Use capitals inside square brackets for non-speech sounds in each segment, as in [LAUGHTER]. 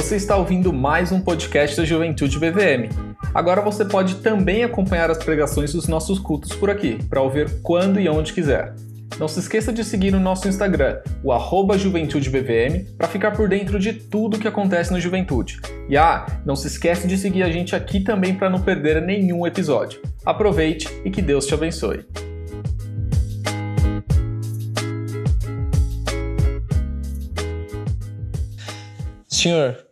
Você está ouvindo mais um podcast da Juventude BVM. Agora você pode também acompanhar as pregações dos nossos cultos por aqui, para ouvir quando e onde quiser. Não se esqueça de seguir o nosso Instagram, o arroba JuventudeBVM, para ficar por dentro de tudo que acontece na juventude. E ah, não se esqueça de seguir a gente aqui também para não perder nenhum episódio. Aproveite e que Deus te abençoe. Senhor,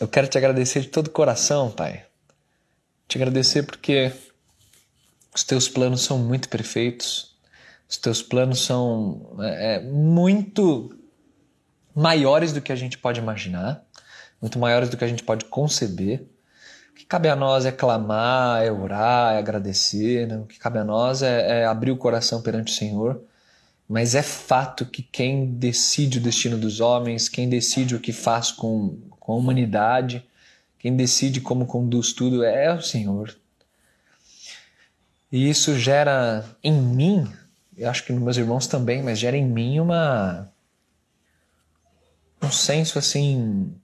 eu quero te agradecer de todo o coração, Pai. Te agradecer porque os teus planos são muito perfeitos, os teus planos são é, muito maiores do que a gente pode imaginar, muito maiores do que a gente pode conceber. O que cabe a nós é clamar, é orar, é agradecer. Né? O que cabe a nós é, é abrir o coração perante o Senhor mas é fato que quem decide o destino dos homens, quem decide o que faz com, com a humanidade, quem decide como conduz tudo é o Senhor. E isso gera em mim, eu acho que nos meus irmãos também, mas gera em mim uma um senso assim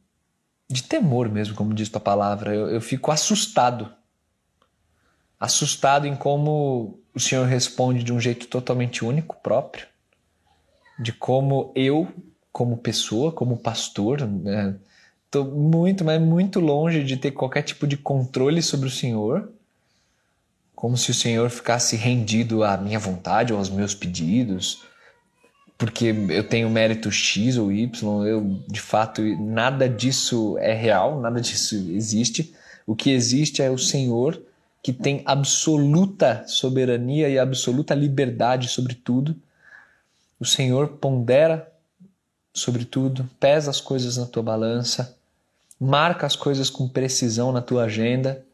de temor mesmo, como diz a palavra. Eu, eu fico assustado. Assustado em como o Senhor responde de um jeito totalmente único, próprio de como eu, como pessoa, como pastor, estou muito, mas muito longe de ter qualquer tipo de controle sobre o Senhor, como se o Senhor ficasse rendido à minha vontade ou aos meus pedidos, porque eu tenho mérito X ou Y, eu de fato nada disso é real, nada disso existe. O que existe é o Senhor que tem absoluta soberania e absoluta liberdade sobre tudo. O Senhor pondera sobre tudo, pesa as coisas na tua balança, marca as coisas com precisão na tua agenda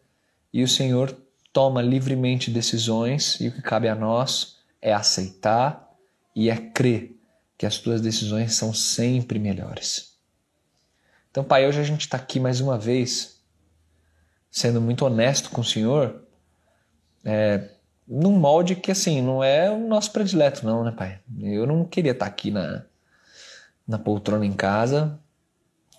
e o Senhor toma livremente decisões e o que cabe a nós é aceitar e é crer que as tuas decisões são sempre melhores. Então, Pai, hoje a gente está aqui mais uma vez, sendo muito honesto com o Senhor, é, num molde que, assim, não é o nosso predileto, não, né, pai? Eu não queria estar aqui na, na poltrona em casa,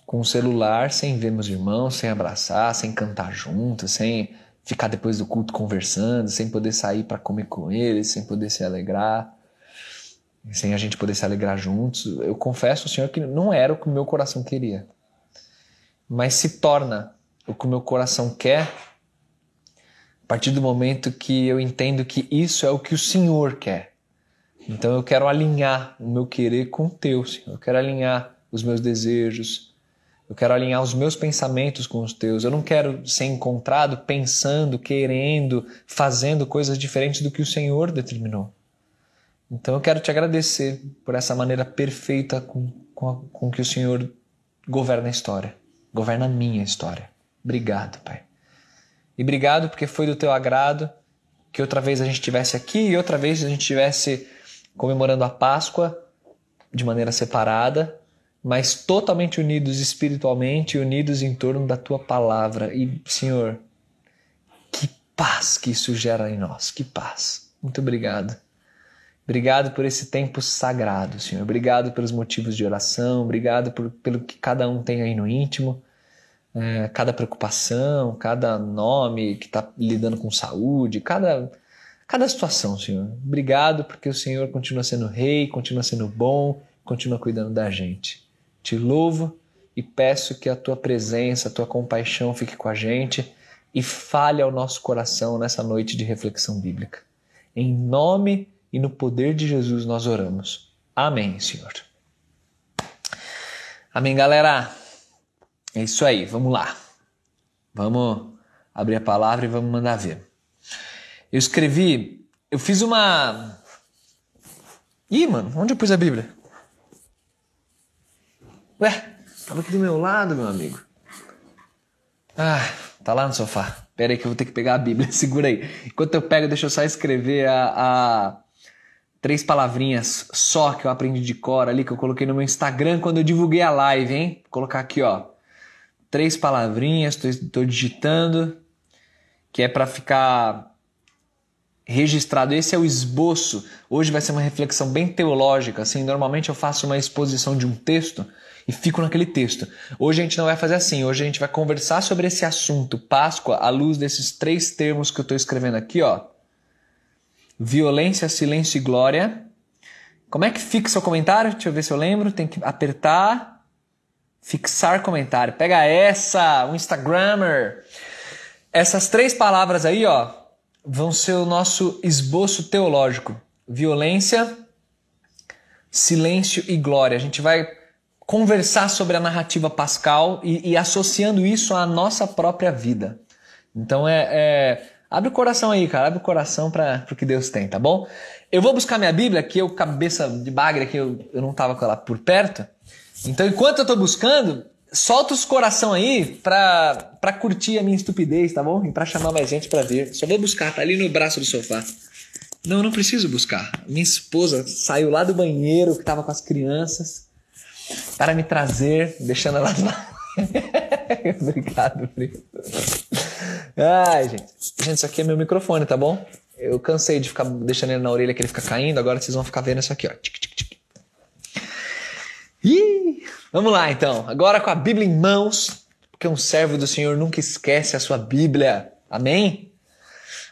com o celular, sem ver meus irmãos, sem abraçar, sem cantar junto, sem ficar depois do culto conversando, sem poder sair para comer com eles, sem poder se alegrar, sem a gente poder se alegrar juntos. Eu confesso ao Senhor que não era o que o meu coração queria. Mas se torna o que o meu coração quer a partir do momento que eu entendo que isso é o que o Senhor quer. Então eu quero alinhar o meu querer com o teu, Senhor. Eu quero alinhar os meus desejos. Eu quero alinhar os meus pensamentos com os teus. Eu não quero ser encontrado pensando, querendo, fazendo coisas diferentes do que o Senhor determinou. Então eu quero te agradecer por essa maneira perfeita com, com, a, com que o Senhor governa a história, governa a minha história. Obrigado, Pai. E obrigado porque foi do teu agrado que outra vez a gente estivesse aqui e outra vez a gente estivesse comemorando a Páscoa de maneira separada, mas totalmente unidos espiritualmente, unidos em torno da tua palavra. E, Senhor, que paz que isso gera em nós, que paz. Muito obrigado. Obrigado por esse tempo sagrado, Senhor. Obrigado pelos motivos de oração, obrigado por, pelo que cada um tem aí no íntimo é, cada preocupação, cada nome que está lidando com saúde, cada, cada situação, Senhor. Obrigado porque o Senhor continua sendo rei, continua sendo bom, continua cuidando da gente. Te louvo e peço que a tua presença, a tua compaixão fique com a gente e fale ao nosso coração nessa noite de reflexão bíblica. Em nome e no poder de Jesus nós oramos. Amém, Senhor. Amém, galera. É isso aí, vamos lá. Vamos abrir a palavra e vamos mandar ver. Eu escrevi, eu fiz uma. Ih, mano, onde eu pus a Bíblia? Ué, tava aqui do meu lado, meu amigo. Ah, tá lá no sofá. Pera aí que eu vou ter que pegar a Bíblia. [LAUGHS] Segura aí. Enquanto eu pego, deixa eu só escrever a, a três palavrinhas só que eu aprendi de cor ali, que eu coloquei no meu Instagram quando eu divulguei a live, hein? Vou colocar aqui, ó três palavrinhas, estou digitando, que é para ficar registrado. Esse é o esboço. Hoje vai ser uma reflexão bem teológica. Assim, normalmente eu faço uma exposição de um texto e fico naquele texto. Hoje a gente não vai fazer assim. Hoje a gente vai conversar sobre esse assunto, Páscoa, à luz desses três termos que eu estou escrevendo aqui, ó. Violência, silêncio e glória. Como é que fixa o comentário? Deixa eu ver se eu lembro. Tem que apertar, fixar comentário. Pega essa, o Instagrammer. Essas três palavras aí, ó, vão ser o nosso esboço teológico: violência, silêncio e glória. A gente vai conversar sobre a narrativa pascal e, e associando isso à nossa própria vida. Então é, é, abre o coração aí, cara, abre o coração para o que Deus tem, tá bom? Eu vou buscar minha Bíblia, que eu cabeça de bagre, que eu, eu não tava com ela por perto. Então enquanto eu tô buscando, solta os coração aí pra, pra curtir a minha estupidez, tá bom? E pra chamar mais gente pra ver. Só vou buscar, tá ali no braço do sofá. Não, não preciso buscar. Minha esposa saiu lá do banheiro que tava com as crianças para me trazer, deixando ela lá. [LAUGHS] Obrigado, obrigado. Ai, gente. Gente, isso aqui é meu microfone, tá bom? Eu cansei de ficar deixando ele na orelha que ele fica caindo, agora vocês vão ficar vendo isso aqui, ó. Tic, tic, tic. Ih, vamos lá então. Agora com a Bíblia em mãos, porque um servo do Senhor nunca esquece a sua Bíblia. Amém?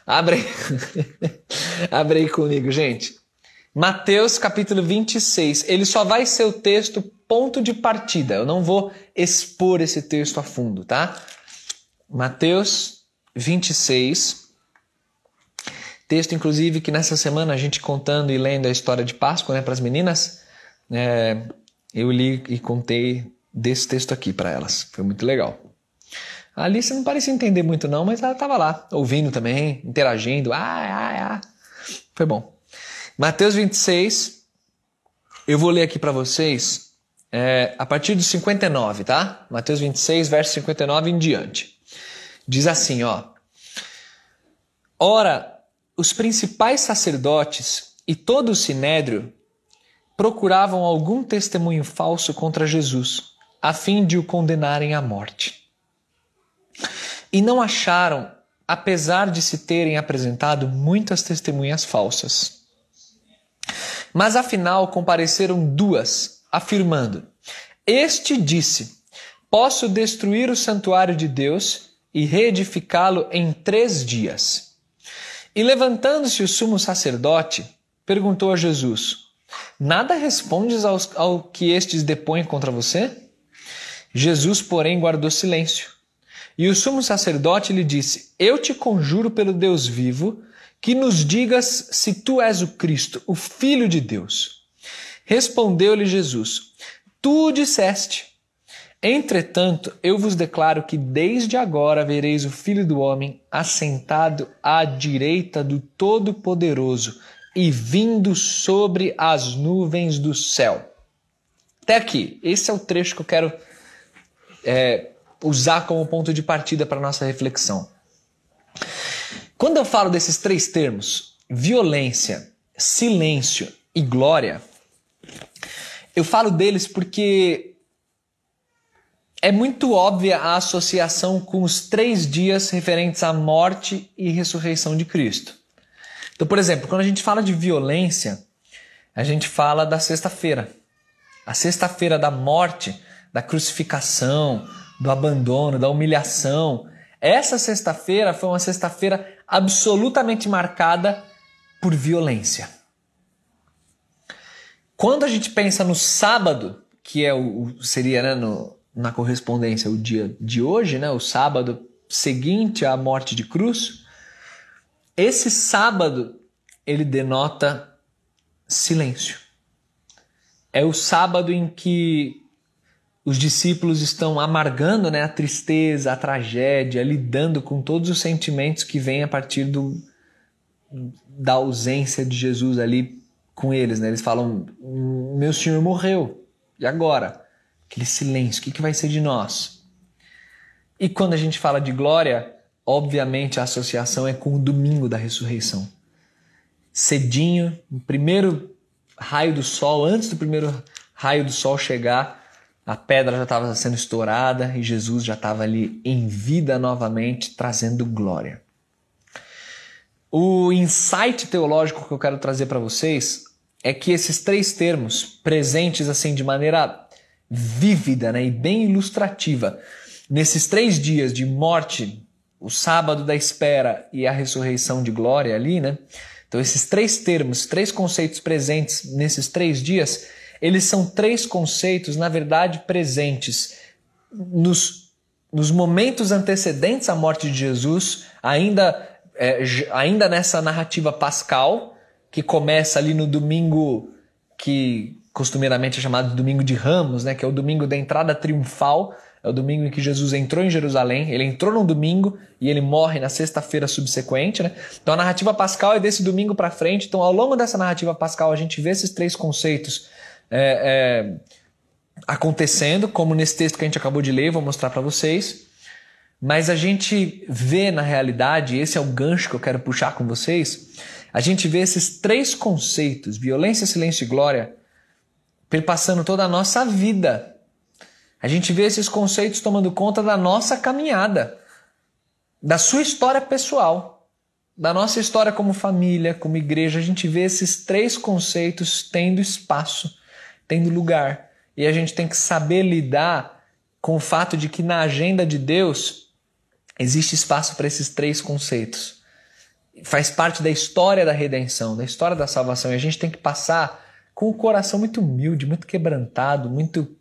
Abre aí. [LAUGHS] Abre aí comigo, gente. Mateus capítulo 26. Ele só vai ser o texto ponto de partida. Eu não vou expor esse texto a fundo, tá? Mateus 26. Texto, inclusive, que nessa semana a gente contando e lendo a história de Páscoa né, para as meninas, é, eu li e contei desse texto aqui para elas. Foi muito legal. A Alice não parecia entender muito, não, mas ela estava lá, ouvindo também, interagindo. Ah, ah, ah. Foi bom. Mateus 26, eu vou ler aqui para vocês é, a partir do 59, tá? Mateus 26, verso 59 em diante. Diz assim, ó. Ora, os principais sacerdotes e todo o sinédrio procuravam algum testemunho falso contra Jesus, a fim de o condenarem à morte. E não acharam, apesar de se terem apresentado muitas testemunhas falsas. Mas afinal compareceram duas, afirmando: Este disse: Posso destruir o santuário de Deus e reedificá-lo em três dias. E levantando-se o sumo sacerdote, perguntou a Jesus: Nada respondes aos, ao que estes depõem contra você? Jesus, porém, guardou silêncio. E o sumo sacerdote lhe disse: Eu te conjuro pelo Deus vivo, que nos digas se tu és o Cristo, o Filho de Deus. Respondeu-lhe Jesus: Tu o disseste. Entretanto, eu vos declaro que desde agora vereis o Filho do Homem assentado à direita do Todo-Poderoso e vindo sobre as nuvens do céu. Até aqui, esse é o trecho que eu quero é, usar como ponto de partida para a nossa reflexão. Quando eu falo desses três termos, violência, silêncio e glória, eu falo deles porque é muito óbvia a associação com os três dias referentes à morte e ressurreição de Cristo. Então, por exemplo, quando a gente fala de violência, a gente fala da sexta-feira. A sexta-feira da morte, da crucificação, do abandono, da humilhação. Essa sexta-feira foi uma sexta-feira absolutamente marcada por violência. Quando a gente pensa no sábado, que é o, seria né, no, na correspondência o dia de hoje, né, o sábado seguinte à morte de cruz, esse sábado ele denota silêncio. É o sábado em que os discípulos estão amargando né, a tristeza, a tragédia, lidando com todos os sentimentos que vêm a partir do, da ausência de Jesus ali com eles. Né? Eles falam: Meu Senhor morreu, e agora? Aquele silêncio, o que, que vai ser de nós? E quando a gente fala de glória, Obviamente a associação é com o domingo da ressurreição. Cedinho, no primeiro raio do sol, antes do primeiro raio do sol chegar, a pedra já estava sendo estourada e Jesus já estava ali em vida novamente, trazendo glória. O insight teológico que eu quero trazer para vocês é que esses três termos, presentes assim de maneira vívida né, e bem ilustrativa, nesses três dias de morte, o sábado da espera e a ressurreição de glória ali, né? Então, esses três termos, três conceitos presentes nesses três dias, eles são três conceitos, na verdade, presentes nos, nos momentos antecedentes à morte de Jesus, ainda, é, ainda nessa narrativa pascal, que começa ali no domingo que costumeiramente é chamado de domingo de Ramos, né, que é o domingo da entrada triunfal, é o domingo em que Jesus entrou em Jerusalém. Ele entrou no domingo e ele morre na sexta-feira subsequente. Né? Então a narrativa pascal é desse domingo para frente. Então ao longo dessa narrativa pascal a gente vê esses três conceitos é, é, acontecendo, como nesse texto que a gente acabou de ler, vou mostrar para vocês. Mas a gente vê na realidade, esse é o gancho que eu quero puxar com vocês, a gente vê esses três conceitos, violência, silêncio e glória, perpassando toda a nossa vida. A gente vê esses conceitos tomando conta da nossa caminhada, da sua história pessoal, da nossa história como família, como igreja. A gente vê esses três conceitos tendo espaço tendo lugar. E a gente tem que saber lidar com o fato de que na agenda de Deus existe espaço para esses três conceitos. Faz parte da história da redenção, da história da salvação. E a gente tem que passar com o coração muito humilde, muito quebrantado, muito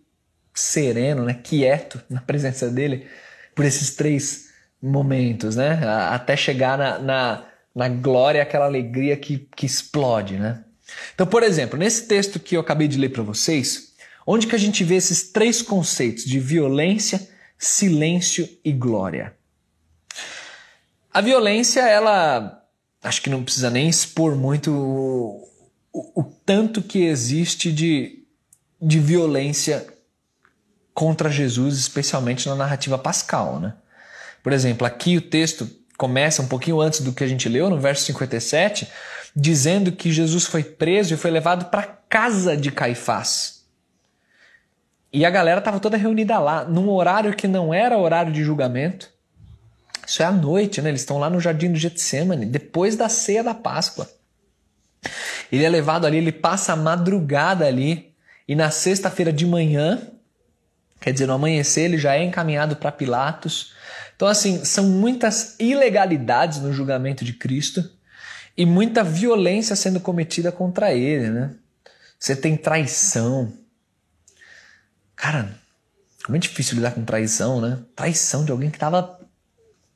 sereno, né, quieto na presença dele por esses três momentos, né, até chegar na, na, na glória, aquela alegria que, que explode, né. Então, por exemplo, nesse texto que eu acabei de ler para vocês, onde que a gente vê esses três conceitos de violência, silêncio e glória? A violência, ela acho que não precisa nem expor muito o, o, o tanto que existe de, de violência contra Jesus, especialmente na narrativa pascal, né? Por exemplo, aqui o texto começa um pouquinho antes do que a gente leu, no verso 57, dizendo que Jesus foi preso e foi levado para casa de Caifás. E a galera estava toda reunida lá, num horário que não era horário de julgamento. Isso é à noite, né? Eles estão lá no jardim do Getsemane, depois da ceia da Páscoa. Ele é levado ali, ele passa a madrugada ali, e na sexta-feira de manhã, quer dizer, no amanhecer, ele já é encaminhado para Pilatos. Então, assim, são muitas ilegalidades no julgamento de Cristo e muita violência sendo cometida contra ele, né? Você tem traição. Cara, como é difícil lidar com traição, né? Traição de alguém que estava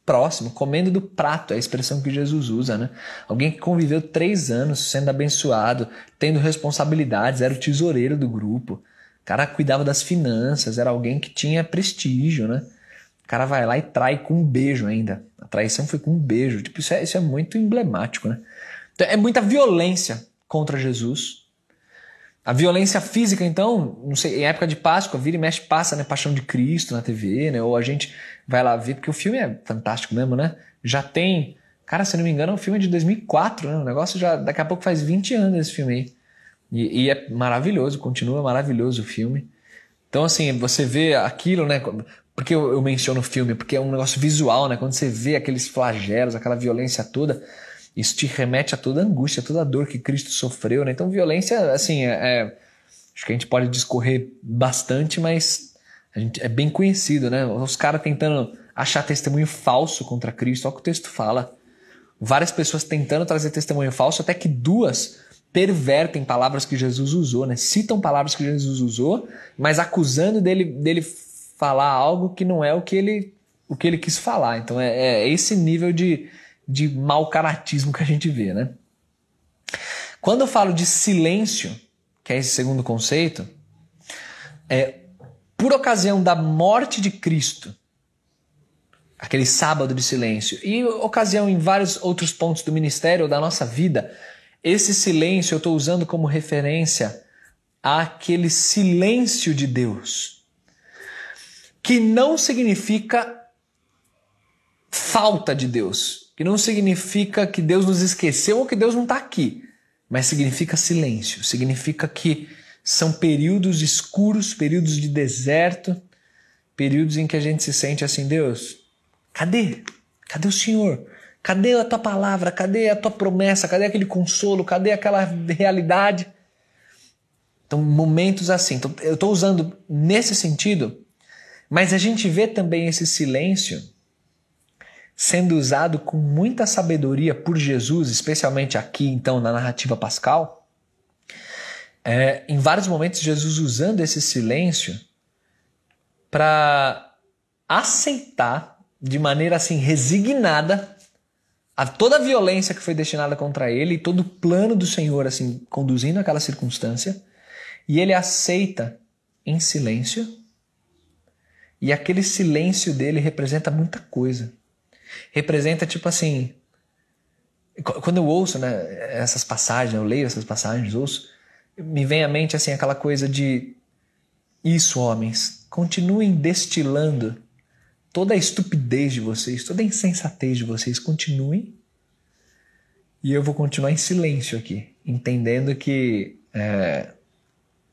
próximo, comendo do prato, é a expressão que Jesus usa, né? Alguém que conviveu três anos sendo abençoado, tendo responsabilidades, era o tesoureiro do grupo. O cara cuidava das finanças, era alguém que tinha prestígio, né? Cara vai lá e trai com um beijo ainda. A traição foi com um beijo. Tipo, isso é, isso é muito emblemático, né? Então, é muita violência contra Jesus. A violência física, então, não sei, em época de Páscoa, vira e mexe, passa, né? Paixão de Cristo na TV, né? Ou a gente vai lá ver, porque o filme é fantástico mesmo, né? Já tem. Cara, se não me engano, o filme é de 2004, né? O negócio já. Daqui a pouco faz 20 anos esse filme aí. E, e é maravilhoso, continua maravilhoso o filme. Então, assim, você vê aquilo, né? Porque eu, eu menciono o filme? Porque é um negócio visual, né? Quando você vê aqueles flagelos, aquela violência toda isso te remete a toda a angústia, a toda a dor que Cristo sofreu, né? Então, violência, assim, é, é, acho que a gente pode discorrer bastante, mas a gente, é bem conhecido, né? Os caras tentando achar testemunho falso contra Cristo, olha o que o texto fala. Várias pessoas tentando trazer testemunho falso, até que duas pervertem palavras que Jesus usou, né? Citam palavras que Jesus usou, mas acusando dele, dele falar algo que não é o que ele, o que ele quis falar. Então é, é esse nível de, de mau caratismo que a gente vê, né? Quando eu falo de silêncio, que é esse segundo conceito, é por ocasião da morte de Cristo, aquele sábado de silêncio, e ocasião em vários outros pontos do ministério ou da nossa vida, esse silêncio eu estou usando como referência àquele silêncio de Deus, que não significa falta de Deus, que não significa que Deus nos esqueceu ou que Deus não está aqui, mas significa silêncio, significa que são períodos escuros, períodos de deserto, períodos em que a gente se sente assim, Deus, cadê? Cadê o Senhor? Cadê a tua palavra? Cadê a tua promessa? Cadê aquele consolo? Cadê aquela realidade? Então, momentos assim. Então, eu estou usando nesse sentido, mas a gente vê também esse silêncio sendo usado com muita sabedoria por Jesus, especialmente aqui, então, na narrativa pascal. É, em vários momentos, Jesus usando esse silêncio para aceitar de maneira assim resignada a toda a violência que foi destinada contra ele e todo o plano do Senhor assim conduzindo aquela circunstância e ele aceita em silêncio e aquele silêncio dele representa muita coisa representa tipo assim quando eu ouço né, essas passagens eu leio essas passagens ouço me vem à mente assim aquela coisa de isso homens continuem destilando toda a estupidez de vocês, toda a insensatez de vocês, continuem. E eu vou continuar em silêncio aqui, entendendo que é,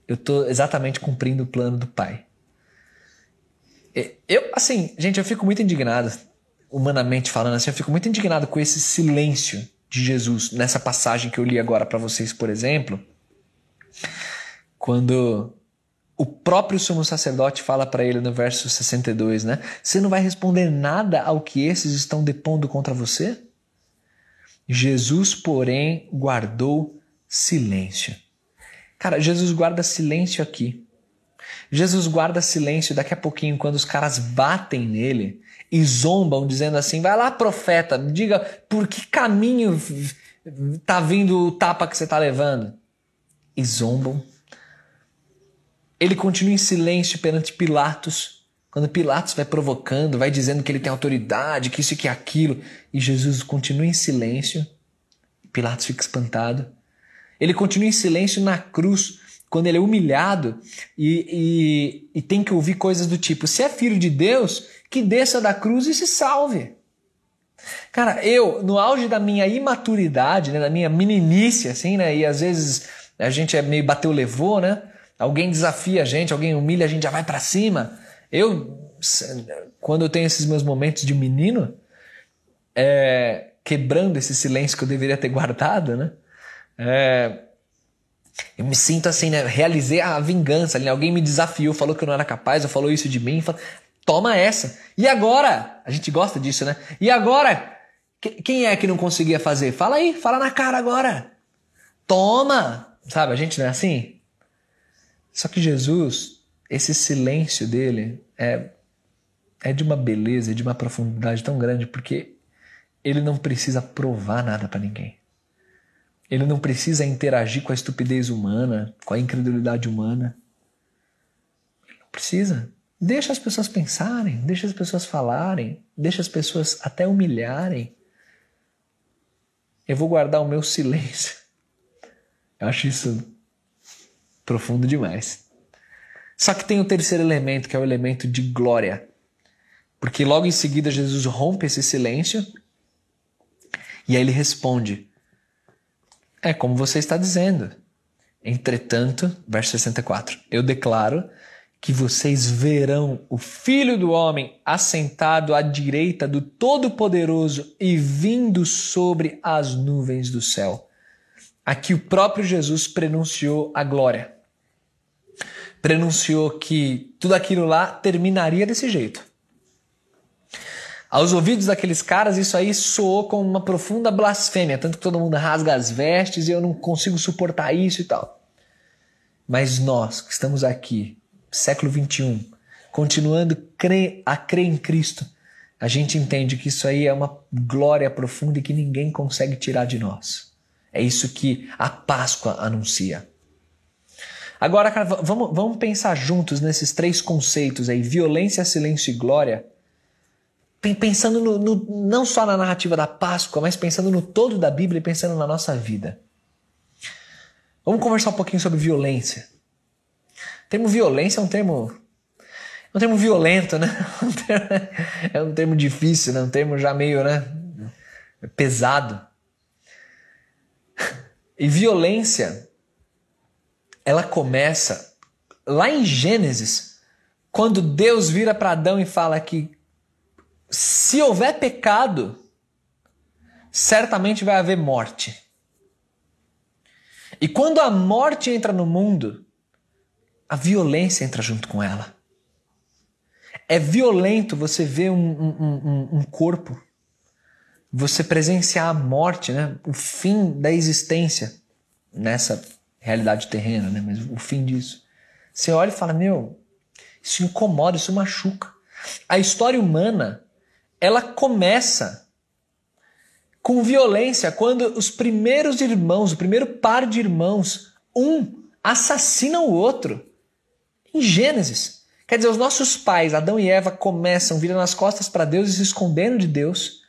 eu estou exatamente cumprindo o plano do Pai. Eu, assim, gente, eu fico muito indignado, humanamente falando assim, eu fico muito indignado com esse silêncio de Jesus nessa passagem que eu li agora para vocês, por exemplo, quando o próprio sumo sacerdote fala para ele no verso 62, né? Você não vai responder nada ao que esses estão depondo contra você? Jesus, porém, guardou silêncio. Cara, Jesus guarda silêncio aqui. Jesus guarda silêncio daqui a pouquinho quando os caras batem nele e zombam, dizendo assim: vai lá, profeta, diga por que caminho tá vindo o tapa que você tá levando. E zombam ele continua em silêncio perante Pilatos. Quando Pilatos vai provocando, vai dizendo que ele tem autoridade, que isso e que aquilo, e Jesus continua em silêncio. Pilatos fica espantado. Ele continua em silêncio na cruz, quando ele é humilhado e, e, e tem que ouvir coisas do tipo: se é filho de Deus, que desça da cruz e se salve. Cara, eu, no auge da minha imaturidade, né, da minha meninice, assim, né, e às vezes a gente é meio bateu, levou, né? Alguém desafia a gente, alguém humilha a gente, já vai para cima. Eu, quando eu tenho esses meus momentos de menino, é, quebrando esse silêncio que eu deveria ter [LAUGHS] guardado, né? É, eu me sinto assim, né? Realizei a vingança. Né? Alguém me desafiou, falou que eu não era capaz, ou falou isso de mim. Falou, Toma essa. E agora? A gente gosta disso, né? E agora? Quem é que não conseguia fazer? Fala aí, fala na cara agora. Toma! Sabe, a gente não é assim? Só que Jesus, esse silêncio dele é, é de uma beleza, de uma profundidade tão grande, porque ele não precisa provar nada para ninguém. Ele não precisa interagir com a estupidez humana, com a incredulidade humana. Ele não precisa. Deixa as pessoas pensarem, deixa as pessoas falarem, deixa as pessoas até humilharem. Eu vou guardar o meu silêncio. [LAUGHS] Eu acho isso Profundo demais. Só que tem o terceiro elemento, que é o elemento de glória. Porque logo em seguida Jesus rompe esse silêncio e aí ele responde: É como você está dizendo. Entretanto, verso 64, eu declaro que vocês verão o Filho do Homem assentado à direita do Todo-Poderoso e vindo sobre as nuvens do céu. Aqui o próprio Jesus prenunciou a glória prenunciou que tudo aquilo lá terminaria desse jeito. Aos ouvidos daqueles caras, isso aí soou como uma profunda blasfêmia, tanto que todo mundo rasga as vestes e eu não consigo suportar isso e tal. Mas nós que estamos aqui, século 21, continuando a crer em Cristo, a gente entende que isso aí é uma glória profunda e que ninguém consegue tirar de nós. É isso que a Páscoa anuncia. Agora, cara, vamos, vamos pensar juntos nesses três conceitos aí: violência, silêncio e glória. Pensando no, no, não só na narrativa da Páscoa, mas pensando no todo da Bíblia e pensando na nossa vida. Vamos conversar um pouquinho sobre violência. O termo violência é um termo. É um termo violento, né? [LAUGHS] É um termo difícil, né? Um termo já meio, né? Pesado. E violência ela começa lá em Gênesis, quando Deus vira para Adão e fala que se houver pecado, certamente vai haver morte. E quando a morte entra no mundo, a violência entra junto com ela. É violento você ver um, um, um, um corpo, você presenciar a morte, né? o fim da existência nessa realidade terrena, né? mas o fim disso. Você olha e fala: Meu, isso incomoda, isso machuca. A história humana, ela começa com violência quando os primeiros irmãos, o primeiro par de irmãos, um assassina o outro. Em Gênesis. Quer dizer, os nossos pais, Adão e Eva, começam virando as costas para Deus e se escondendo de Deus.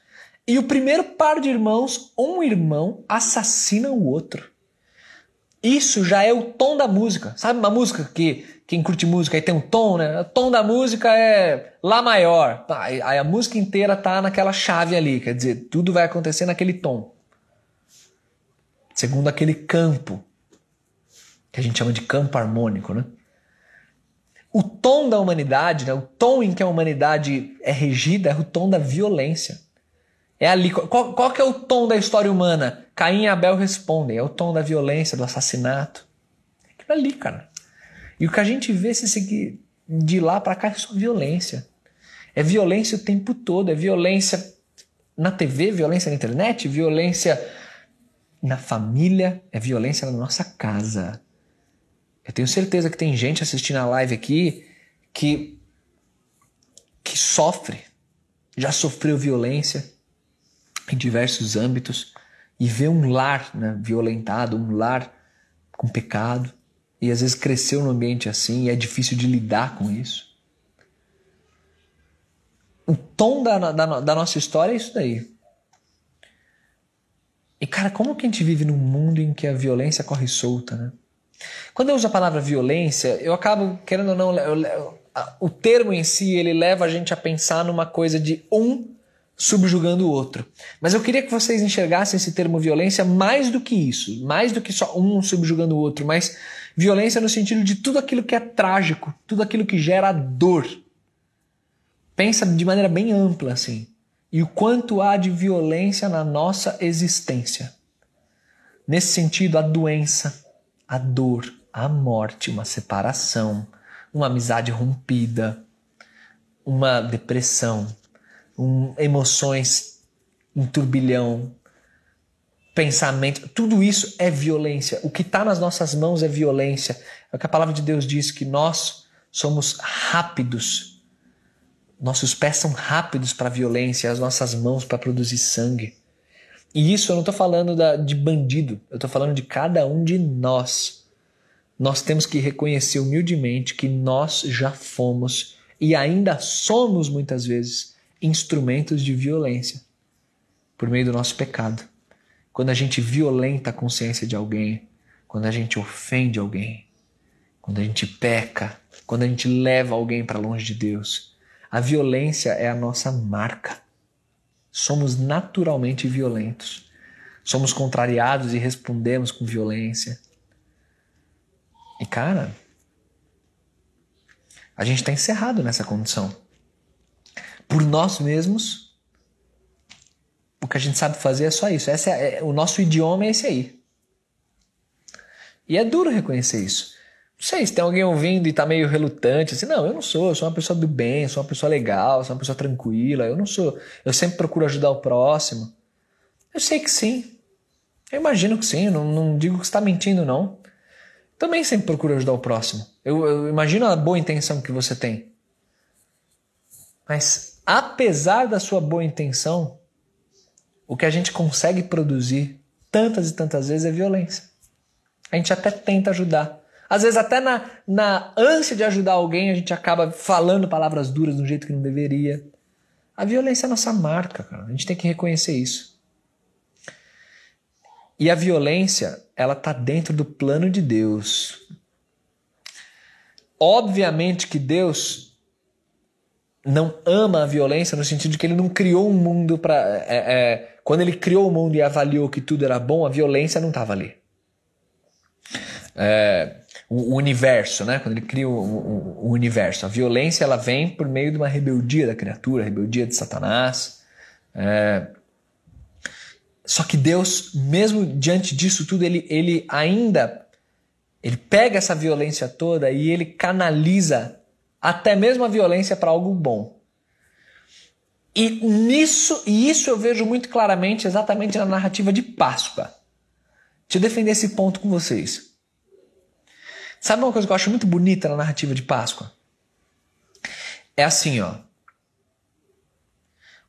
E o primeiro par de irmãos, um irmão, assassina o outro. Isso já é o tom da música. Sabe uma música que quem curte música aí tem um tom, né? O tom da música é Lá maior. Aí a música inteira tá naquela chave ali, quer dizer, tudo vai acontecer naquele tom. Segundo aquele campo, que a gente chama de campo harmônico, né? O tom da humanidade, né? o tom em que a humanidade é regida é o tom da violência. É ali. Qual, qual que é o tom da história humana? Caim e Abel respondem. É o tom da violência, do assassinato. É aquilo ali, cara. E o que a gente vê se seguir de lá para cá é só violência. É violência o tempo todo, é violência na TV, violência na internet, violência na família, é violência na nossa casa. Eu tenho certeza que tem gente assistindo a live aqui que que sofre, já sofreu violência em diversos âmbitos e vê um lar né, violentado, um lar com pecado e às vezes cresceu num ambiente assim e é difícil de lidar com isso. O tom da, da, da nossa história é isso daí. E cara, como que a gente vive num mundo em que a violência corre solta, né? Quando eu uso a palavra violência, eu acabo, querendo ou não, eu, eu, o termo em si, ele leva a gente a pensar numa coisa de um subjugando o outro. Mas eu queria que vocês enxergassem esse termo violência mais do que isso, mais do que só um subjugando o outro, mas Violência no sentido de tudo aquilo que é trágico, tudo aquilo que gera dor. Pensa de maneira bem ampla assim. E o quanto há de violência na nossa existência. Nesse sentido, a doença, a dor, a morte, uma separação, uma amizade rompida, uma depressão, um, emoções em turbilhão, pensamento, tudo isso é violência. O que está nas nossas mãos é violência. É o que a palavra de Deus diz que nós somos rápidos. Nossos pés são rápidos para a violência, as nossas mãos para produzir sangue. E isso eu não estou falando da, de bandido, eu estou falando de cada um de nós. Nós temos que reconhecer humildemente que nós já fomos e ainda somos muitas vezes instrumentos de violência por meio do nosso pecado quando a gente violenta a consciência de alguém, quando a gente ofende alguém, quando a gente peca, quando a gente leva alguém para longe de Deus. A violência é a nossa marca. Somos naturalmente violentos. Somos contrariados e respondemos com violência. E cara, a gente está encerrado nessa condição. Por nós mesmos o que a gente sabe fazer é só isso. Essa é, o nosso idioma é esse aí. E é duro reconhecer isso. Não sei se tem alguém ouvindo e tá meio relutante, assim, não, eu não sou, eu sou uma pessoa do bem, sou uma pessoa legal, sou uma pessoa tranquila, eu não sou, eu sempre procuro ajudar o próximo. Eu sei que sim. Eu imagino que sim, não, não digo que está mentindo, não. Também sempre procuro ajudar o próximo. Eu, eu imagino a boa intenção que você tem. Mas, apesar da sua boa intenção, o que a gente consegue produzir tantas e tantas vezes é violência. A gente até tenta ajudar. Às vezes, até na, na ânsia de ajudar alguém, a gente acaba falando palavras duras de um jeito que não deveria. A violência é a nossa marca, cara. A gente tem que reconhecer isso. E a violência, ela tá dentro do plano de Deus. Obviamente que Deus não ama a violência no sentido de que ele não criou um mundo para. É, é, quando ele criou o mundo e avaliou que tudo era bom, a violência não estava ali. É, o, o, universo, né? Quando ele cria o, o, o, universo, a violência ela vem por meio de uma rebeldia da criatura, rebeldia de Satanás. É, Só que Deus, mesmo diante disso tudo, ele, ele ainda ele pega essa violência toda e ele canaliza até mesmo a violência para algo bom. E nisso, e isso eu vejo muito claramente exatamente na narrativa de Páscoa. Deixa eu defender esse ponto com vocês. Sabe uma coisa que eu acho muito bonita na narrativa de Páscoa? É assim, ó.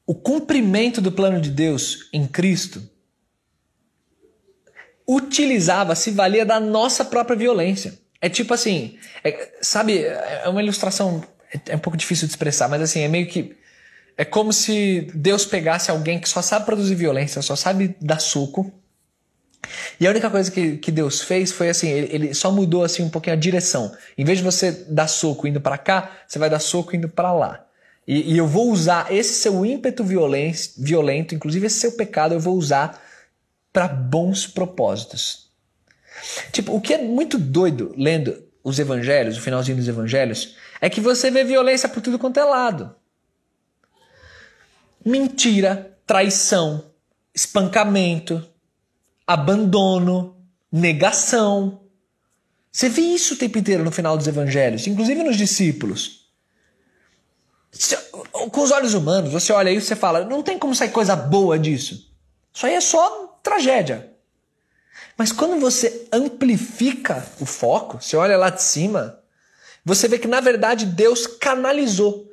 O cumprimento do plano de Deus em Cristo utilizava, se valia da nossa própria violência. É tipo assim, é, sabe, é uma ilustração, é, é um pouco difícil de expressar, mas assim, é meio que. É como se Deus pegasse alguém que só sabe produzir violência, só sabe dar soco. E a única coisa que, que Deus fez foi assim, ele, ele só mudou assim um pouquinho a direção. Em vez de você dar soco indo para cá, você vai dar soco indo para lá. E, e, eu vou usar esse seu ímpeto violento, violento, inclusive esse seu pecado, eu vou usar para bons propósitos. Tipo, o que é muito doido lendo os evangelhos, o finalzinho dos evangelhos, é que você vê violência por tudo quanto é lado. Mentira, traição, espancamento, abandono, negação. Você vê isso o tempo inteiro no final dos evangelhos, inclusive nos discípulos. Com os olhos humanos, você olha aí e fala, não tem como sair coisa boa disso. Isso aí é só tragédia. Mas quando você amplifica o foco, você olha lá de cima, você vê que na verdade Deus canalizou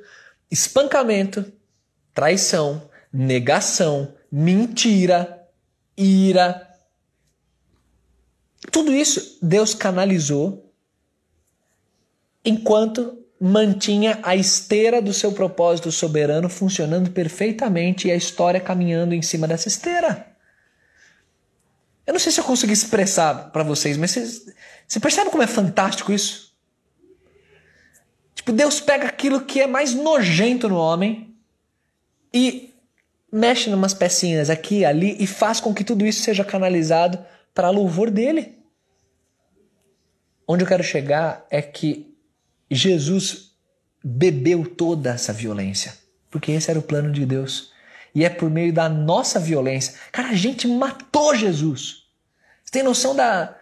espancamento, traição, negação, mentira, ira. Tudo isso Deus canalizou enquanto mantinha a esteira do seu propósito soberano funcionando perfeitamente e a história caminhando em cima dessa esteira. Eu não sei se eu consegui expressar para vocês, mas vocês, você percebe como é fantástico isso? Tipo, Deus pega aquilo que é mais nojento no homem e mexe numas pecinhas aqui e ali e faz com que tudo isso seja canalizado para louvor dele. Onde eu quero chegar é que Jesus bebeu toda essa violência, porque esse era o plano de Deus. E é por meio da nossa violência. Cara, a gente matou Jesus. Você tem noção da.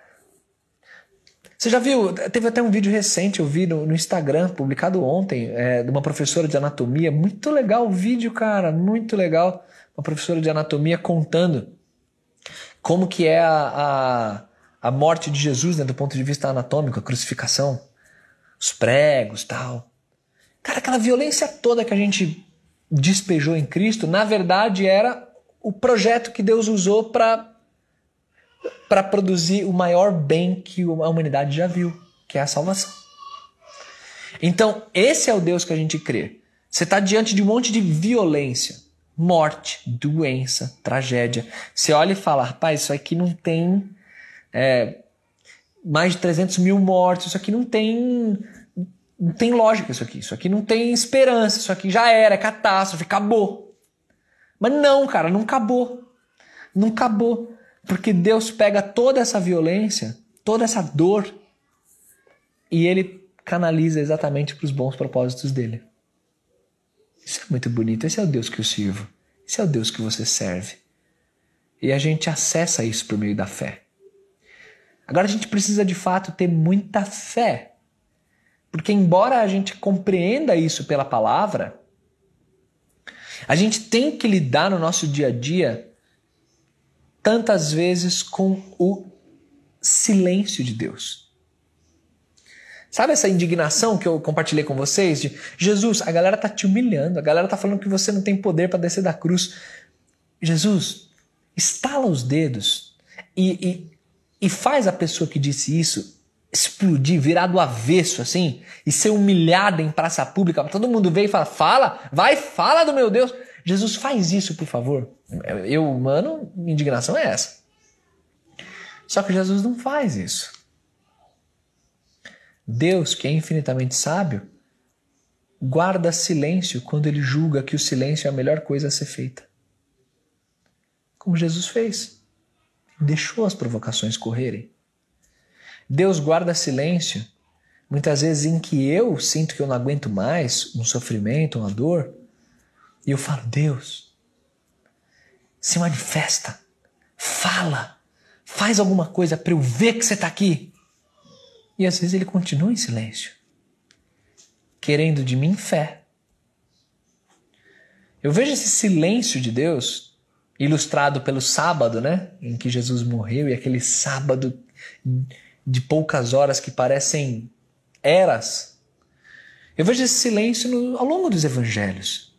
Você já viu? Teve até um vídeo recente, eu vi no, no Instagram, publicado ontem, é, de uma professora de anatomia. Muito legal o vídeo, cara. Muito legal. Uma professora de anatomia contando como que é a, a, a morte de Jesus, né, do ponto de vista anatômico, a crucificação, os pregos tal. Cara, aquela violência toda que a gente despejou em Cristo, na verdade era o projeto que Deus usou para para produzir o maior bem que a humanidade já viu, que é a salvação. Então, esse é o Deus que a gente crê. Você está diante de um monte de violência, morte, doença, tragédia. Você olha e fala, rapaz, isso aqui não tem é, mais de 300 mil mortos, isso aqui não tem não tem lógica isso aqui. Isso aqui não tem esperança. Isso aqui já era, é catástrofe, acabou. Mas não, cara, não acabou. Não acabou. Porque Deus pega toda essa violência, toda essa dor, e ele canaliza exatamente para os bons propósitos dele. Isso é muito bonito. Esse é o Deus que eu sirvo. Esse é o Deus que você serve. E a gente acessa isso por meio da fé. Agora a gente precisa de fato ter muita fé porque, embora a gente compreenda isso pela palavra, a gente tem que lidar no nosso dia a dia tantas vezes com o silêncio de Deus. Sabe essa indignação que eu compartilhei com vocês de Jesus, a galera tá te humilhando, a galera tá falando que você não tem poder para descer da cruz. Jesus, estala os dedos e, e, e faz a pessoa que disse isso explodir, virar do avesso assim e ser humilhada em praça pública, todo mundo vem e fala: "Fala, vai, fala do meu Deus". Jesus faz isso, por favor. Eu, humano, minha indignação é essa. Só que Jesus não faz isso. Deus, que é infinitamente sábio, guarda silêncio quando ele julga que o silêncio é a melhor coisa a ser feita. Como Jesus fez. Deixou as provocações correrem. Deus guarda silêncio, muitas vezes em que eu sinto que eu não aguento mais um sofrimento, uma dor, e eu falo: Deus, se manifesta, Fala, faz alguma coisa para eu ver que você está aqui. E às vezes ele continua em silêncio, querendo de mim fé. Eu vejo esse silêncio de Deus ilustrado pelo sábado, né, em que Jesus morreu e aquele sábado de poucas horas que parecem eras. Eu vejo esse silêncio no, ao longo dos evangelhos.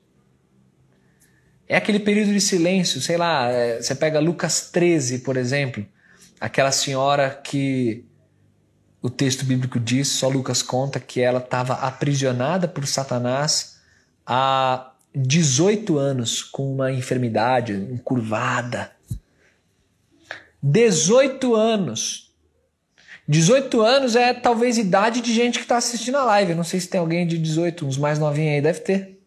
É aquele período de silêncio, sei lá, é, você pega Lucas 13, por exemplo, aquela senhora que o texto bíblico diz, só Lucas conta que ela estava aprisionada por Satanás há 18 anos com uma enfermidade encurvada. 18 anos. 18 anos é talvez idade de gente que está assistindo a live. não sei se tem alguém de 18, uns mais novinhos aí, deve ter.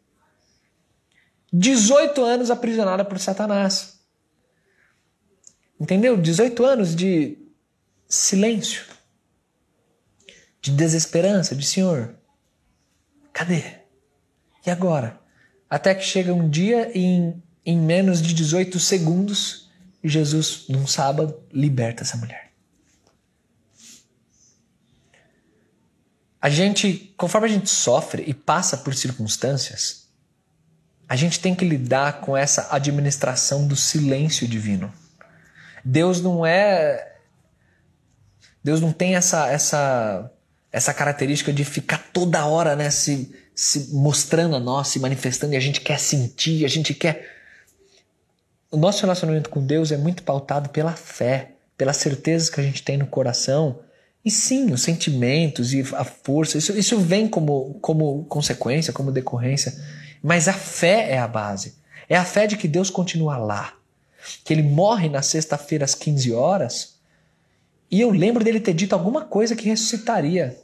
18 anos aprisionada por Satanás. Entendeu? 18 anos de silêncio de desesperança, de Senhor, cadê? E agora? Até que chega um dia em, em menos de 18 segundos, Jesus, num sábado, liberta essa mulher. A gente, conforme a gente sofre e passa por circunstâncias, a gente tem que lidar com essa administração do silêncio divino. Deus não é. Deus não tem essa, essa essa característica de ficar toda hora né, se, se mostrando a nós, se manifestando, e a gente quer sentir, a gente quer. O nosso relacionamento com Deus é muito pautado pela fé, pelas certezas que a gente tem no coração. E sim, os sentimentos e a força, isso, isso vem como, como consequência, como decorrência. Mas a fé é a base. É a fé de que Deus continua lá. Que ele morre na sexta-feira às 15 horas e eu lembro dele ter dito alguma coisa que ressuscitaria.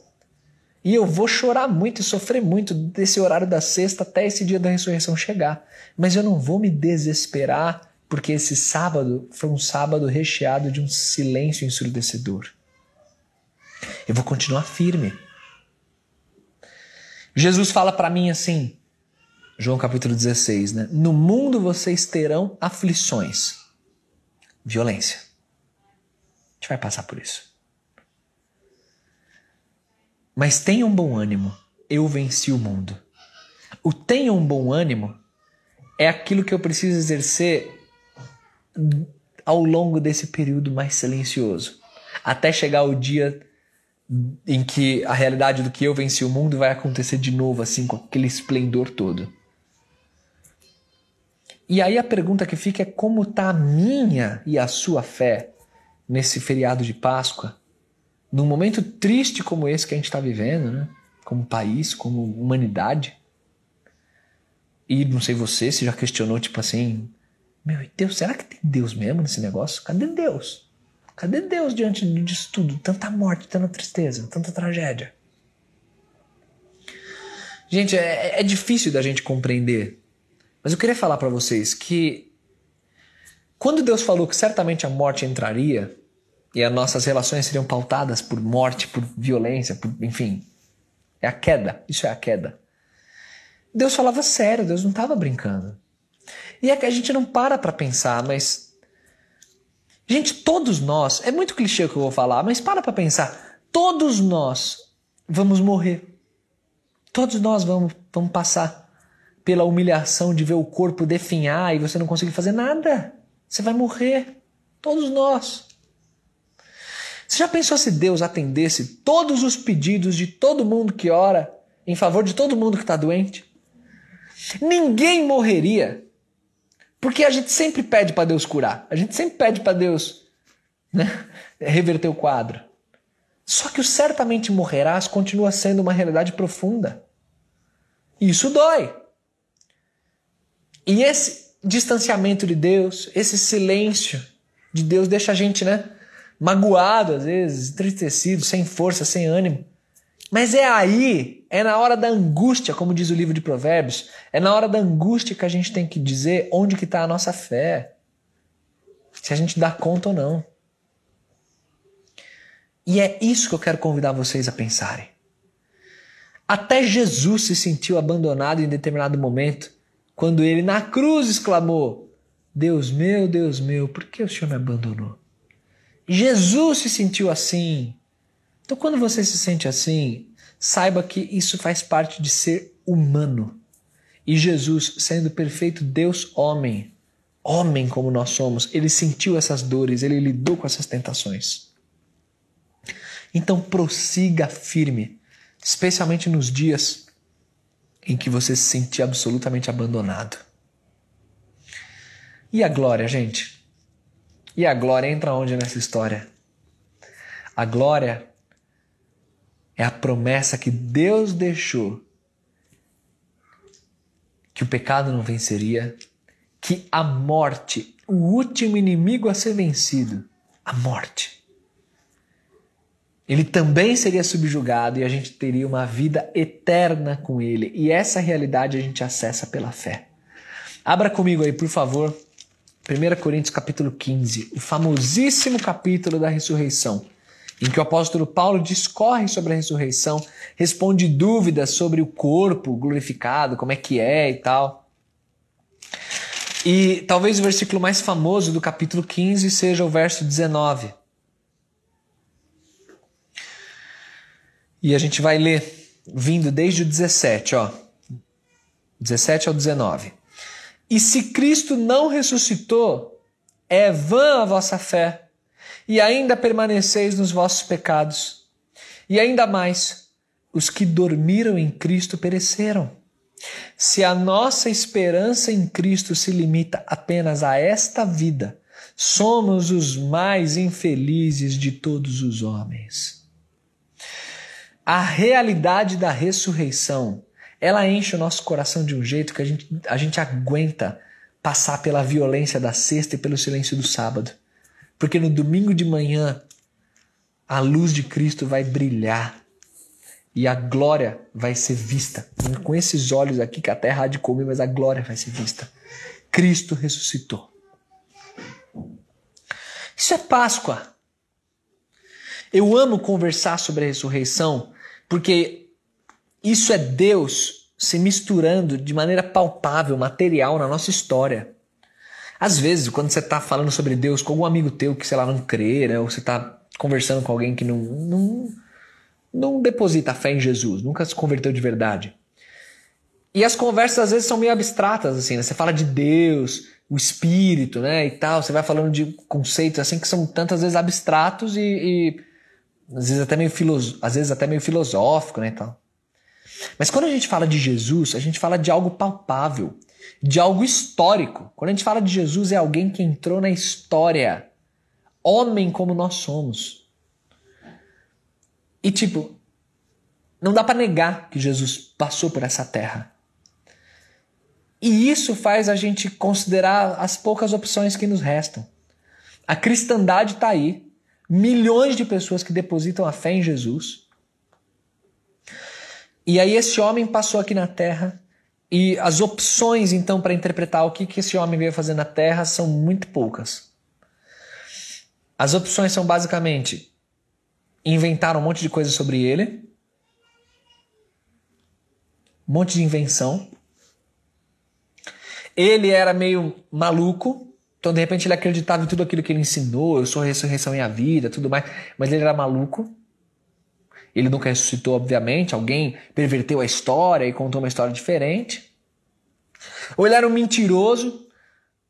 E eu vou chorar muito e sofrer muito desse horário da sexta até esse dia da ressurreição chegar. Mas eu não vou me desesperar, porque esse sábado foi um sábado recheado de um silêncio ensurdecedor. Eu vou continuar firme. Jesus fala para mim assim, João capítulo 16, né? No mundo vocês terão aflições, violência gente vai passar por isso. Mas tenha um bom ânimo, eu venci o mundo. O tenha um bom ânimo é aquilo que eu preciso exercer ao longo desse período mais silencioso, até chegar o dia em que a realidade do que eu venci o mundo vai acontecer de novo, assim, com aquele esplendor todo. E aí a pergunta que fica é como está a minha e a sua fé nesse feriado de Páscoa, num momento triste como esse que a gente está vivendo, né? como país, como humanidade. E não sei você se já questionou, tipo assim, meu Deus, será que tem Deus mesmo nesse negócio? Cadê Deus? Cadê Deus diante disso tudo? Tanta morte, tanta tristeza, tanta tragédia. Gente, é, é difícil da gente compreender. Mas eu queria falar para vocês que quando Deus falou que certamente a morte entraria e as nossas relações seriam pautadas por morte, por violência, por, enfim, é a queda. Isso é a queda. Deus falava sério, Deus não estava brincando. E é que a gente não para para pensar, mas gente, todos nós, é muito clichê o que eu vou falar, mas para para pensar, todos nós vamos morrer. Todos nós vamos, vamos passar pela humilhação de ver o corpo definhar e você não conseguir fazer nada. Você vai morrer. Todos nós. Você já pensou se Deus atendesse todos os pedidos de todo mundo que ora em favor de todo mundo que está doente? Ninguém morreria. Porque a gente sempre pede para Deus curar. A gente sempre pede para Deus né, reverter o quadro. Só que o certamente morrerás continua sendo uma realidade profunda. E isso dói. E esse distanciamento de Deus, esse silêncio de Deus deixa a gente, né, magoado às vezes, entristecido, sem força, sem ânimo. Mas é aí, é na hora da angústia, como diz o livro de Provérbios, é na hora da angústia que a gente tem que dizer onde que está a nossa fé. Se a gente dá conta ou não. E é isso que eu quero convidar vocês a pensarem. Até Jesus se sentiu abandonado em determinado momento quando ele na cruz exclamou: Deus meu, Deus meu, por que o Senhor me abandonou? Jesus se sentiu assim. Então, quando você se sente assim, saiba que isso faz parte de ser humano. E Jesus, sendo perfeito Deus homem, homem como nós somos, ele sentiu essas dores, ele lidou com essas tentações. Então prossiga firme, especialmente nos dias em que você se sentir absolutamente abandonado. E a glória, gente? E a glória entra onde nessa história? A glória é a promessa que Deus deixou que o pecado não venceria, que a morte, o último inimigo a ser vencido, a morte, ele também seria subjugado e a gente teria uma vida eterna com ele. E essa realidade a gente acessa pela fé. Abra comigo aí, por favor, 1 Coríntios capítulo 15, o famosíssimo capítulo da ressurreição em que o apóstolo Paulo discorre sobre a ressurreição, responde dúvidas sobre o corpo glorificado, como é que é e tal. E talvez o versículo mais famoso do capítulo 15 seja o verso 19. E a gente vai ler vindo desde o 17, ó. 17 ao 19. E se Cristo não ressuscitou, é vã a vossa fé e ainda permaneceis nos vossos pecados. E ainda mais, os que dormiram em Cristo pereceram. Se a nossa esperança em Cristo se limita apenas a esta vida, somos os mais infelizes de todos os homens. A realidade da ressurreição, ela enche o nosso coração de um jeito que a gente, a gente aguenta passar pela violência da sexta e pelo silêncio do sábado. Porque no domingo de manhã a luz de Cristo vai brilhar e a glória vai ser vista. Com esses olhos aqui que a terra há de comer, mas a glória vai ser vista. Cristo ressuscitou. Isso é Páscoa. Eu amo conversar sobre a ressurreição porque isso é Deus se misturando de maneira palpável, material na nossa história. Às vezes, quando você está falando sobre Deus com algum amigo teu que, sei lá, não crê, né? ou você está conversando com alguém que não, não, não deposita fé em Jesus, nunca se converteu de verdade. E as conversas às vezes são meio abstratas, assim, né? Você fala de Deus, o Espírito, né, e tal, você vai falando de conceitos assim que são tantas vezes abstratos e, e às vezes até meio filoso, às vezes até meio filosófico, né, e tal. Mas quando a gente fala de Jesus, a gente fala de algo palpável de algo histórico. Quando a gente fala de Jesus, é alguém que entrou na história. Homem como nós somos. E tipo, não dá para negar que Jesus passou por essa terra. E isso faz a gente considerar as poucas opções que nos restam. A cristandade está aí. Milhões de pessoas que depositam a fé em Jesus. E aí esse homem passou aqui na terra e as opções, então, para interpretar o que, que esse homem veio fazer na Terra são muito poucas. As opções são basicamente inventar um monte de coisa sobre ele, um monte de invenção. Ele era meio maluco, então de repente ele acreditava em tudo aquilo que ele ensinou, eu sou a ressurreição e a vida, tudo mais, mas ele era maluco. Ele nunca ressuscitou, obviamente. Alguém perverteu a história e contou uma história diferente. Ou ele era um mentiroso,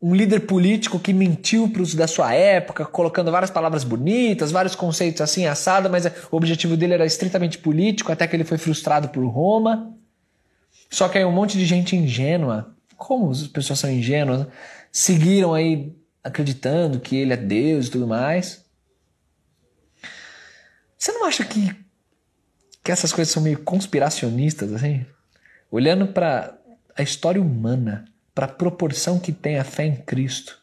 um líder político que mentiu para os da sua época, colocando várias palavras bonitas, vários conceitos assim assado, mas o objetivo dele era estritamente político, até que ele foi frustrado por Roma. Só que aí um monte de gente ingênua, como as pessoas são ingênuas, seguiram aí acreditando que ele é Deus e tudo mais. Você não acha que que essas coisas são meio conspiracionistas, assim, olhando para a história humana, para a proporção que tem a fé em Cristo,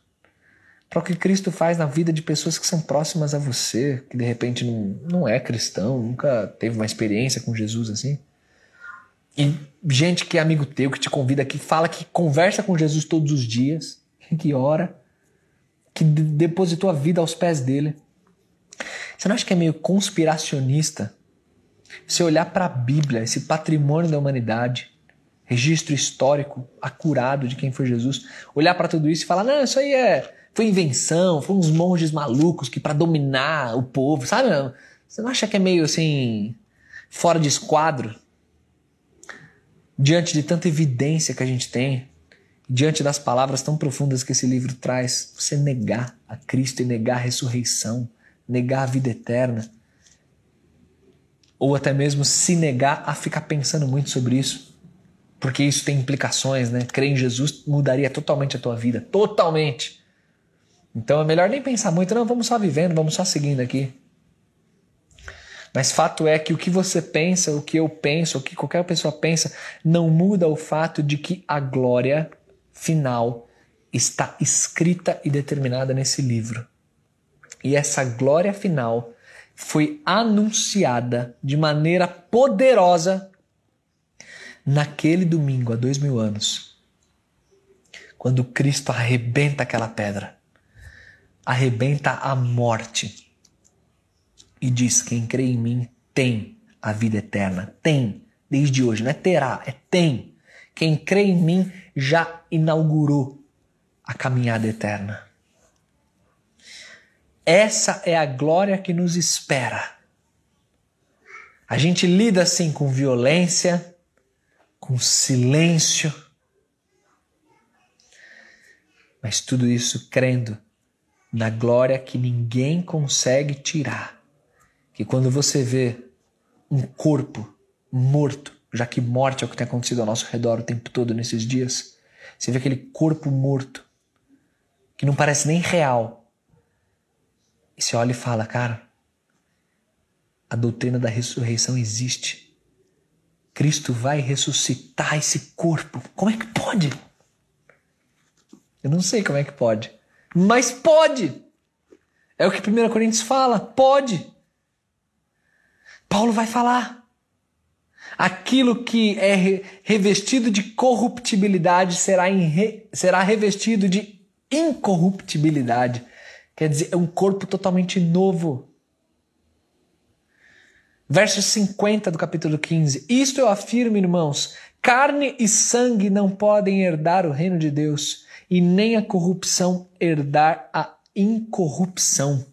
para o que Cristo faz na vida de pessoas que são próximas a você, que de repente não, não é cristão, nunca teve uma experiência com Jesus assim. E gente que é amigo teu, que te convida, que fala que conversa com Jesus todos os dias, [LAUGHS] que ora, que depositou a vida aos pés dele. Você não acha que é meio conspiracionista você olhar para a Bíblia, esse patrimônio da humanidade, registro histórico acurado de quem foi Jesus, olhar para tudo isso e falar: não, isso aí é, foi invenção, foram uns monges malucos que para dominar o povo, sabe? Você não acha que é meio assim, fora de esquadro? Diante de tanta evidência que a gente tem, diante das palavras tão profundas que esse livro traz, você negar a Cristo e negar a ressurreição, negar a vida eterna, ou até mesmo se negar a ficar pensando muito sobre isso, porque isso tem implicações, né? Crer em Jesus mudaria totalmente a tua vida, totalmente. Então é melhor nem pensar muito, não, vamos só vivendo, vamos só seguindo aqui. Mas fato é que o que você pensa, o que eu penso, o que qualquer pessoa pensa, não muda o fato de que a glória final está escrita e determinada nesse livro. E essa glória final foi anunciada de maneira poderosa naquele domingo há dois mil anos, quando Cristo arrebenta aquela pedra, arrebenta a morte e diz: Quem crê em mim tem a vida eterna. Tem, desde hoje, não é terá, é tem. Quem crê em mim já inaugurou a caminhada eterna. Essa é a glória que nos espera. A gente lida assim com violência, com silêncio. Mas tudo isso crendo na glória que ninguém consegue tirar. Que quando você vê um corpo morto, já que morte é o que tem acontecido ao nosso redor o tempo todo nesses dias, você vê aquele corpo morto que não parece nem real. E você olha e fala, cara, a doutrina da ressurreição existe. Cristo vai ressuscitar esse corpo. Como é que pode? Eu não sei como é que pode, mas pode. É o que 1 Coríntios fala, pode. Paulo vai falar. Aquilo que é revestido de corruptibilidade será, re... será revestido de incorruptibilidade. Quer dizer, é um corpo totalmente novo. Verso 50 do capítulo 15. Isto eu afirmo, irmãos: carne e sangue não podem herdar o reino de Deus, e nem a corrupção herdar a incorrupção.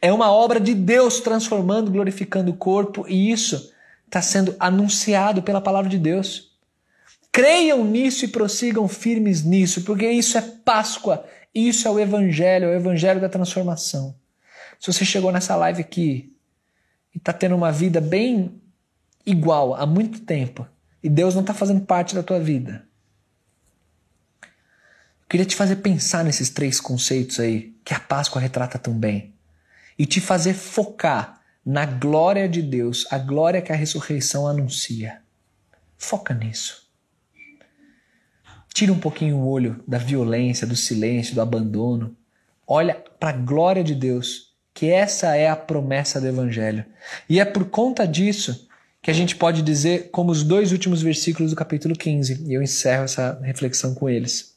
É uma obra de Deus transformando, glorificando o corpo, e isso está sendo anunciado pela palavra de Deus. Creiam nisso e prossigam firmes nisso, porque isso é Páscoa, isso é o Evangelho, é o Evangelho da transformação. Se você chegou nessa live aqui e está tendo uma vida bem igual há muito tempo e Deus não está fazendo parte da tua vida. Eu queria te fazer pensar nesses três conceitos aí que a Páscoa retrata tão bem e te fazer focar na glória de Deus, a glória que a ressurreição anuncia. Foca nisso. Tira um pouquinho o olho da violência, do silêncio, do abandono. Olha para a glória de Deus que essa é a promessa do Evangelho. E é por conta disso que a gente pode dizer como os dois últimos versículos do capítulo 15, e eu encerro essa reflexão com eles.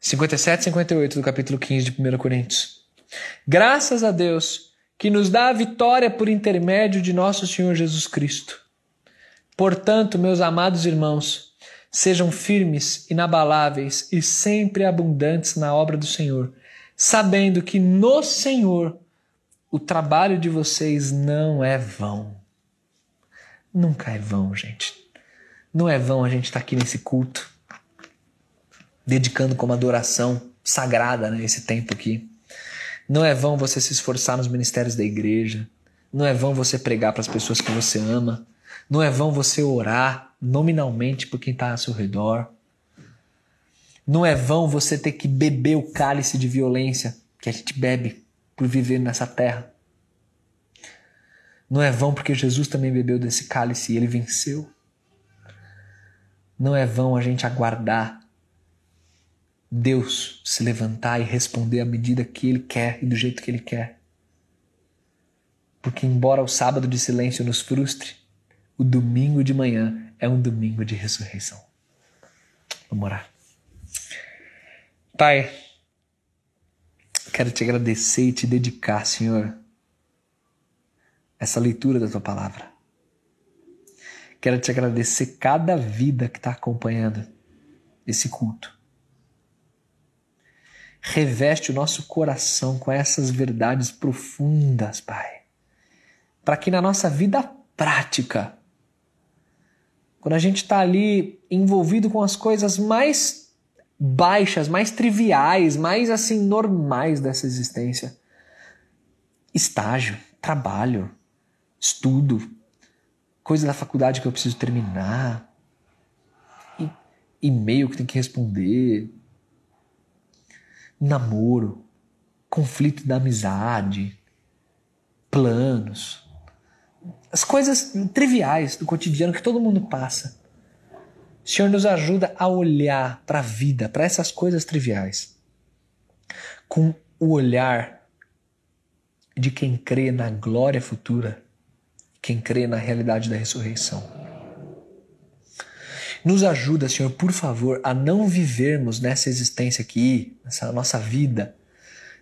57 e 58 do capítulo 15 de 1 Coríntios. Graças a Deus que nos dá a vitória por intermédio de nosso Senhor Jesus Cristo. Portanto, meus amados irmãos, sejam firmes, inabaláveis e sempre abundantes na obra do Senhor sabendo que no Senhor o trabalho de vocês não é vão. Nunca é vão, gente. Não é vão a gente estar tá aqui nesse culto, dedicando como adoração sagrada né, esse tempo aqui. Não é vão você se esforçar nos ministérios da igreja. Não é vão você pregar para as pessoas que você ama. Não é vão você orar nominalmente por quem está ao seu redor. Não é vão você ter que beber o cálice de violência que a gente bebe por viver nessa terra. Não é vão porque Jesus também bebeu desse cálice e ele venceu. Não é vão a gente aguardar Deus se levantar e responder à medida que Ele quer e do jeito que Ele quer. Porque, embora o sábado de silêncio nos frustre, o domingo de manhã é um domingo de ressurreição. Vamos orar. Pai, quero te agradecer e te dedicar, Senhor, essa leitura da tua palavra. Quero te agradecer cada vida que está acompanhando esse culto. Reveste o nosso coração com essas verdades profundas, Pai, para que na nossa vida prática, quando a gente está ali envolvido com as coisas mais baixas, mais triviais, mais assim normais dessa existência, estágio, trabalho, estudo, coisa da faculdade que eu preciso terminar, e-mail que tem que responder, namoro, conflito da amizade, planos, as coisas triviais do cotidiano que todo mundo passa. O Senhor nos ajuda a olhar para a vida, para essas coisas triviais, com o olhar de quem crê na glória futura, quem crê na realidade da ressurreição. Nos ajuda, Senhor, por favor, a não vivermos nessa existência aqui, nessa nossa vida,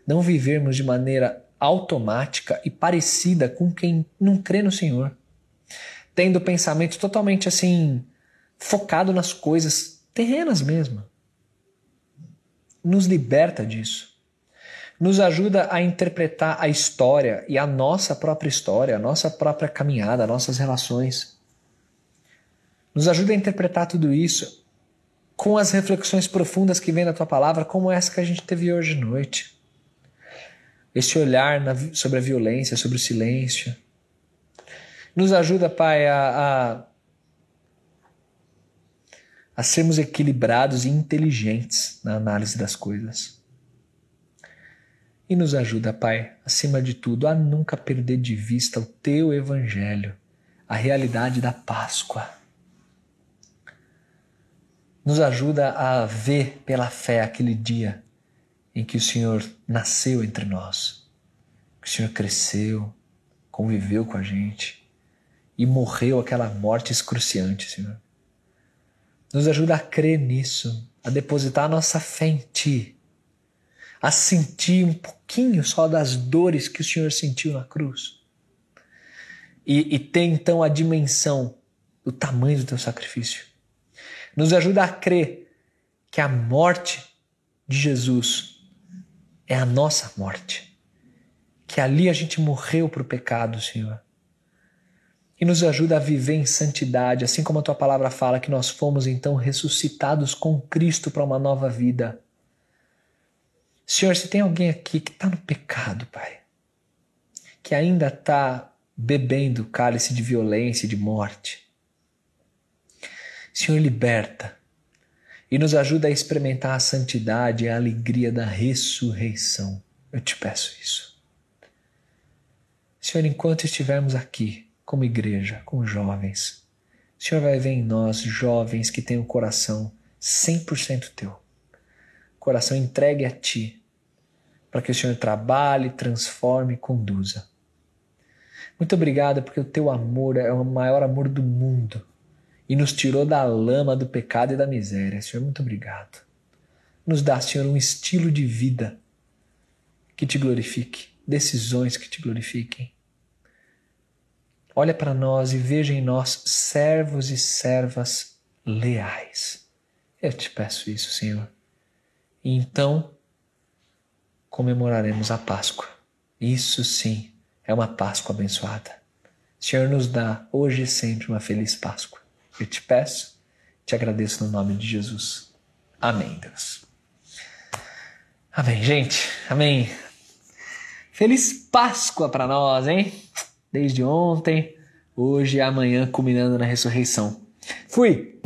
não vivermos de maneira automática e parecida com quem não crê no Senhor, tendo pensamento totalmente assim, focado nas coisas terrenas mesmo. Nos liberta disso nos ajuda a interpretar a história e a nossa própria história, a nossa própria caminhada, nossas relações. Nos ajuda a interpretar tudo isso com as reflexões profundas que vem da tua palavra, como essa que a gente teve hoje à noite. Esse olhar na, sobre a violência, sobre o silêncio. Nos ajuda, Pai, a, a, a sermos equilibrados e inteligentes na análise das coisas. E nos ajuda, Pai, acima de tudo, a nunca perder de vista o Teu Evangelho, a realidade da Páscoa. Nos ajuda a ver pela fé aquele dia em que o Senhor nasceu entre nós, que o Senhor cresceu, conviveu com a gente e morreu aquela morte excruciante, Senhor. Nos ajuda a crer nisso, a depositar a nossa fé em Ti a sentir um pouquinho só das dores que o Senhor sentiu na cruz. E, e ter então a dimensão do tamanho do teu sacrifício. Nos ajuda a crer que a morte de Jesus é a nossa morte. Que ali a gente morreu para o pecado, Senhor. E nos ajuda a viver em santidade, assim como a tua palavra fala que nós fomos então ressuscitados com Cristo para uma nova vida. Senhor, se tem alguém aqui que está no pecado, Pai, que ainda está bebendo cálice de violência e de morte, Senhor, liberta e nos ajuda a experimentar a santidade e a alegria da ressurreição. Eu te peço isso. Senhor, enquanto estivermos aqui como igreja, como jovens, o Senhor vai ver em nós jovens que têm o coração 100% teu coração entregue a Ti, para que o Senhor trabalhe, transforme e conduza. Muito obrigado porque o Teu amor é o maior amor do mundo e nos tirou da lama do pecado e da miséria. Senhor, muito obrigado. Nos dá, Senhor, um estilo de vida que te glorifique, decisões que te glorifiquem. Olha para nós e veja em nós servos e servas leais. Eu te peço isso, Senhor. E então comemoraremos a Páscoa. Isso sim é uma Páscoa abençoada. Senhor nos dá hoje e sempre uma feliz Páscoa. Eu te peço, te agradeço no nome de Jesus. Amém, Deus. Amém, gente. Amém. Feliz Páscoa para nós, hein? Desde ontem, hoje e amanhã, culminando na ressurreição. Fui!